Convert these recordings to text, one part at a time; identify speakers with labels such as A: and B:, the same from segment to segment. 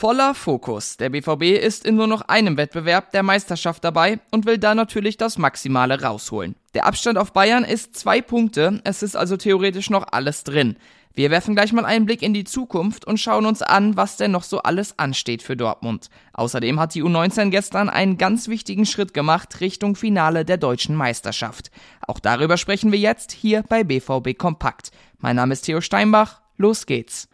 A: Voller Fokus. Der BVB ist in nur noch einem Wettbewerb der Meisterschaft dabei und will da natürlich das Maximale rausholen. Der Abstand auf Bayern ist zwei Punkte, es ist also theoretisch noch alles drin. Wir werfen gleich mal einen Blick in die Zukunft und schauen uns an, was denn noch so alles ansteht für Dortmund. Außerdem hat die U19 gestern einen ganz wichtigen Schritt gemacht Richtung Finale der deutschen Meisterschaft. Auch darüber sprechen wir jetzt hier bei BVB Kompakt. Mein Name ist Theo Steinbach, los geht's.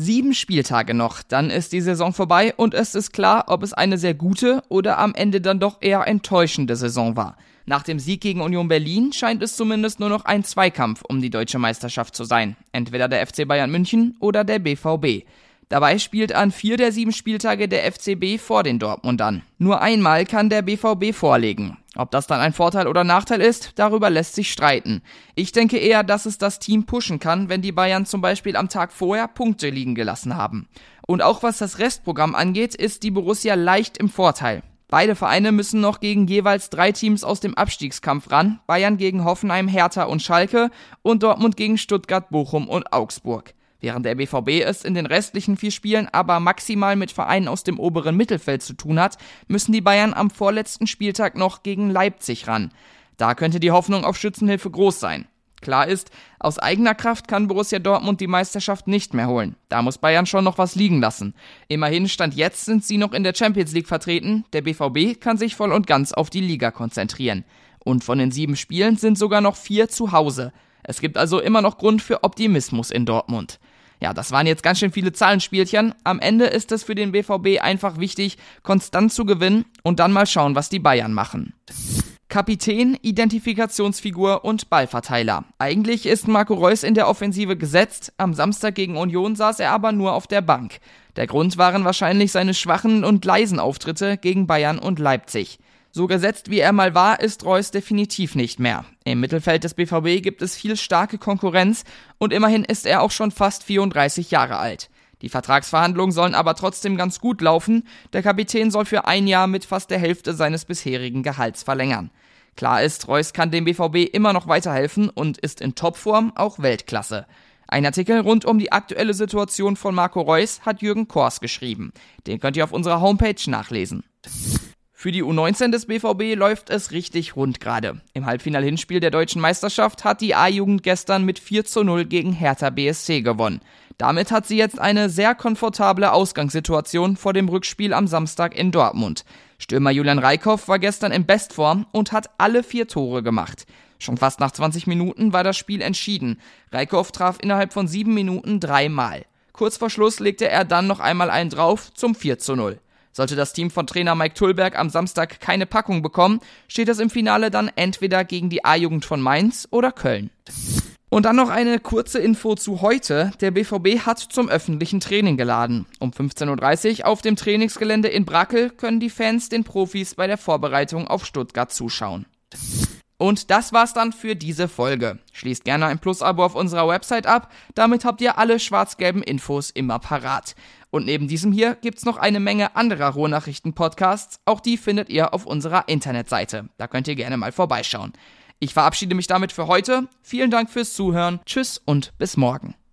A: Sieben Spieltage noch, dann ist die Saison vorbei und es ist klar, ob es eine sehr gute oder am Ende dann doch eher enttäuschende Saison war. Nach dem Sieg gegen Union Berlin scheint es zumindest nur noch ein Zweikampf um die deutsche Meisterschaft zu sein. Entweder der FC Bayern München oder der BVB. Dabei spielt an vier der sieben Spieltage der FCB vor den Dortmundern. Nur einmal kann der BVB vorlegen. Ob das dann ein Vorteil oder Nachteil ist, darüber lässt sich streiten. Ich denke eher, dass es das Team pushen kann, wenn die Bayern zum Beispiel am Tag vorher Punkte liegen gelassen haben. Und auch was das Restprogramm angeht, ist die Borussia leicht im Vorteil. Beide Vereine müssen noch gegen jeweils drei Teams aus dem Abstiegskampf ran. Bayern gegen Hoffenheim, Hertha und Schalke und Dortmund gegen Stuttgart, Bochum und Augsburg. Während der BVB es in den restlichen vier Spielen aber maximal mit Vereinen aus dem oberen Mittelfeld zu tun hat, müssen die Bayern am vorletzten Spieltag noch gegen Leipzig ran. Da könnte die Hoffnung auf Schützenhilfe groß sein. Klar ist, aus eigener Kraft kann Borussia Dortmund die Meisterschaft nicht mehr holen. Da muss Bayern schon noch was liegen lassen. Immerhin stand jetzt sind sie noch in der Champions League vertreten. Der BVB kann sich voll und ganz auf die Liga konzentrieren. Und von den sieben Spielen sind sogar noch vier zu Hause. Es gibt also immer noch Grund für Optimismus in Dortmund. Ja, das waren jetzt ganz schön viele Zahlenspielchen. Am Ende ist es für den BVB einfach wichtig, konstant zu gewinnen und dann mal schauen, was die Bayern machen. Kapitän, Identifikationsfigur und Ballverteiler. Eigentlich ist Marco Reus in der Offensive gesetzt, am Samstag gegen Union saß er aber nur auf der Bank. Der Grund waren wahrscheinlich seine schwachen und leisen Auftritte gegen Bayern und Leipzig. So gesetzt wie er mal war, ist Reus definitiv nicht mehr. Im Mittelfeld des BVB gibt es viel starke Konkurrenz und immerhin ist er auch schon fast 34 Jahre alt. Die Vertragsverhandlungen sollen aber trotzdem ganz gut laufen. Der Kapitän soll für ein Jahr mit fast der Hälfte seines bisherigen Gehalts verlängern. Klar ist, Reus kann dem BVB immer noch weiterhelfen und ist in Topform auch Weltklasse. Ein Artikel rund um die aktuelle Situation von Marco Reus hat Jürgen Kors geschrieben. Den könnt ihr auf unserer Homepage nachlesen. Für die U19 des BVB läuft es richtig rund gerade. Im Halbfinal-Hinspiel der deutschen Meisterschaft hat die A-Jugend gestern mit 4 zu 0 gegen Hertha BSC gewonnen. Damit hat sie jetzt eine sehr komfortable Ausgangssituation vor dem Rückspiel am Samstag in Dortmund. Stürmer Julian Reikhoff war gestern in Bestform und hat alle vier Tore gemacht. Schon fast nach 20 Minuten war das Spiel entschieden. Reikhoff traf innerhalb von sieben Minuten dreimal. Kurz vor Schluss legte er dann noch einmal einen drauf zum 4 zu 0. Sollte das Team von Trainer Mike Tullberg am Samstag keine Packung bekommen, steht es im Finale dann entweder gegen die A-Jugend von Mainz oder Köln. Und dann noch eine kurze Info zu heute. Der BVB hat zum öffentlichen Training geladen. Um 15.30 Uhr auf dem Trainingsgelände in Brackel können die Fans den Profis bei der Vorbereitung auf Stuttgart zuschauen. Und das war's dann für diese Folge. Schließt gerne ein Plus-Abo auf unserer Website ab, damit habt ihr alle schwarz-gelben Infos immer parat. Und neben diesem hier gibt's noch eine Menge anderer Ruhrnachrichten-Podcasts, auch die findet ihr auf unserer Internetseite. Da könnt ihr gerne mal vorbeischauen. Ich verabschiede mich damit für heute. Vielen Dank fürs Zuhören. Tschüss und bis morgen.